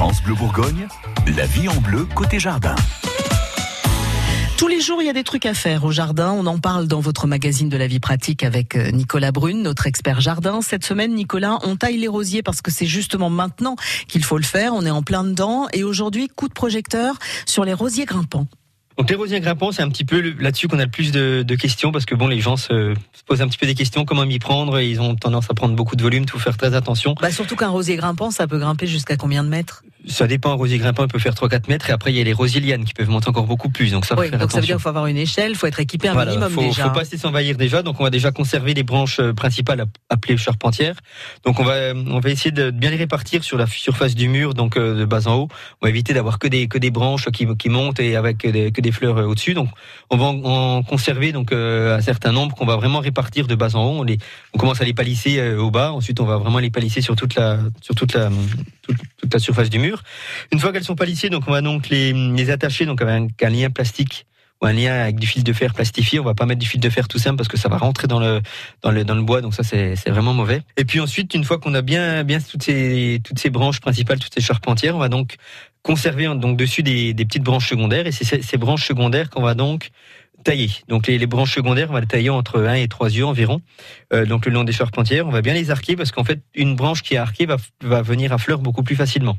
France Bleu Bourgogne, la vie en bleu côté jardin. Tous les jours, il y a des trucs à faire au jardin. On en parle dans votre magazine de la vie pratique avec euh, Nicolas Brune, notre expert jardin. Cette semaine, Nicolas, on taille les rosiers parce que c'est justement maintenant qu'il faut le faire. On est en plein dedans. Et aujourd'hui, coup de projecteur sur les rosiers grimpants. Donc les rosiers grimpants, c'est un petit peu là-dessus qu'on a le plus de, questions parce que bon, les gens se, posent un petit peu des questions, comment m'y prendre, et ils ont tendance à prendre beaucoup de volume, tout faire très attention. Bah surtout qu'un rosier grimpant, ça peut grimper jusqu'à combien de mètres? Ça dépend, un rosier grimpant, il peut faire 3-4 mètres, et après, il y a les rosiers lianes qui peuvent monter encore beaucoup plus. Donc ça, oui, donc ça veut dire qu'il faut avoir une échelle, il faut être équipé un minimum faut, déjà. faut pas s'envahir déjà, donc on va déjà conserver les branches euh, principales appelées charpentières. Donc on va, on va essayer de bien les répartir sur la surface du mur, donc euh, de bas en haut. On va éviter d'avoir que des, que des branches qui, qui montent et avec des, que des fleurs euh, au-dessus. Donc on va en, conserver donc un certain nombre qu'on va vraiment répartir de bas en haut. On, les, on commence à les palisser au bas, ensuite on va vraiment les palisser sur toute la, sur toute la, toute, la surface du mur. Une fois qu'elles sont palissées, donc on va donc les, les attacher donc avec un lien plastique ou un lien avec du fil de fer plastifié. On va pas mettre du fil de fer tout simple parce que ça va rentrer dans le dans le dans le bois, donc ça c'est c'est vraiment mauvais. Et puis ensuite, une fois qu'on a bien bien toutes ces toutes ces branches principales, toutes ces charpentières, on va donc conserver donc dessus des, des petites branches secondaires et c'est ces, ces branches secondaires qu'on va donc tailler. Donc les, les, branches secondaires, on va les tailler entre 1 et 3 yeux environ, euh, donc le long des charpentières. On va bien les arquer parce qu'en fait, une branche qui est arquée va, va venir à fleur beaucoup plus facilement.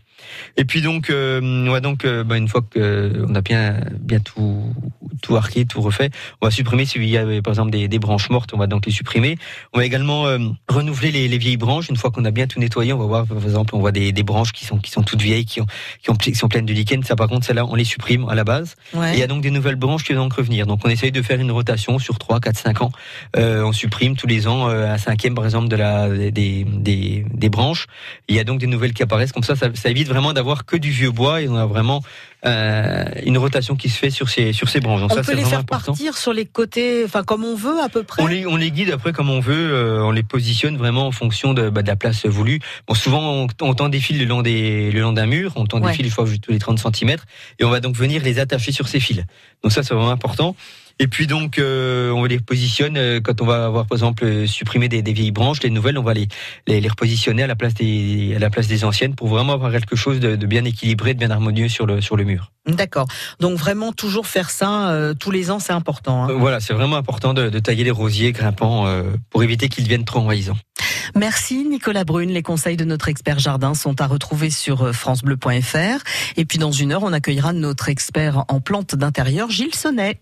Et puis donc, euh, on va donc, euh, bah, une fois qu'on a bien, bien tout, tout arqué, tout refait, on va supprimer s'il y a par exemple des, des, branches mortes, on va donc les supprimer. On va également renouveler les, les, vieilles branches. Une fois qu'on a bien tout nettoyé, on va voir par exemple, on voit des, des branches qui sont, qui sont toutes vieilles, qui, ont, qui, ont, qui sont pleines de lichen. Ça par contre, celles-là, on les supprime à la base. Ouais. Et il y a donc des nouvelles branches qui vont donc revenir. Donc on essaye de faire une rotation sur 3, 4, 5 ans. Euh, on supprime tous les ans euh, un cinquième, par exemple, de la, des, des, des, branches. Il y a donc des nouvelles qui apparaissent. Comme ça, ça, ça évite vraiment d'avoir que du vieux bois et on a vraiment euh, une rotation qui se fait sur ces, sur ces branches. Donc on ça, peut les faire important. partir sur les côtés, enfin comme on veut à peu près on les, on les guide après comme on veut. Euh, on les positionne vraiment en fonction de, bah, de la place voulue. Bon, souvent, on, on tend des fils le long, des, le long d'un mur. On tend ouais. des fils une fois tous les 30 cm. Et on va donc venir les attacher sur ces fils. Donc ça, c'est vraiment important. Et puis donc, euh, on les positionne euh, quand on va avoir, par exemple, supprimé des, des, vieilles branches, les nouvelles, on va les, les, les, repositionner à la place des, à la place des anciennes pour vraiment avoir quelque chose de, de bien équilibré, de bien harmonieux sur le, sur le mur. D'accord. Donc vraiment toujours faire ça euh, tous les ans, c'est important. Hein. Voilà, c'est vraiment important de, de, tailler les rosiers grimpants euh, pour éviter qu'ils deviennent trop envahissants. Merci Nicolas Brune. Les conseils de notre expert jardin sont à retrouver sur francebleu.fr. Et puis dans une heure, on accueillera notre expert en plantes d'intérieur, Gilles Sonnet.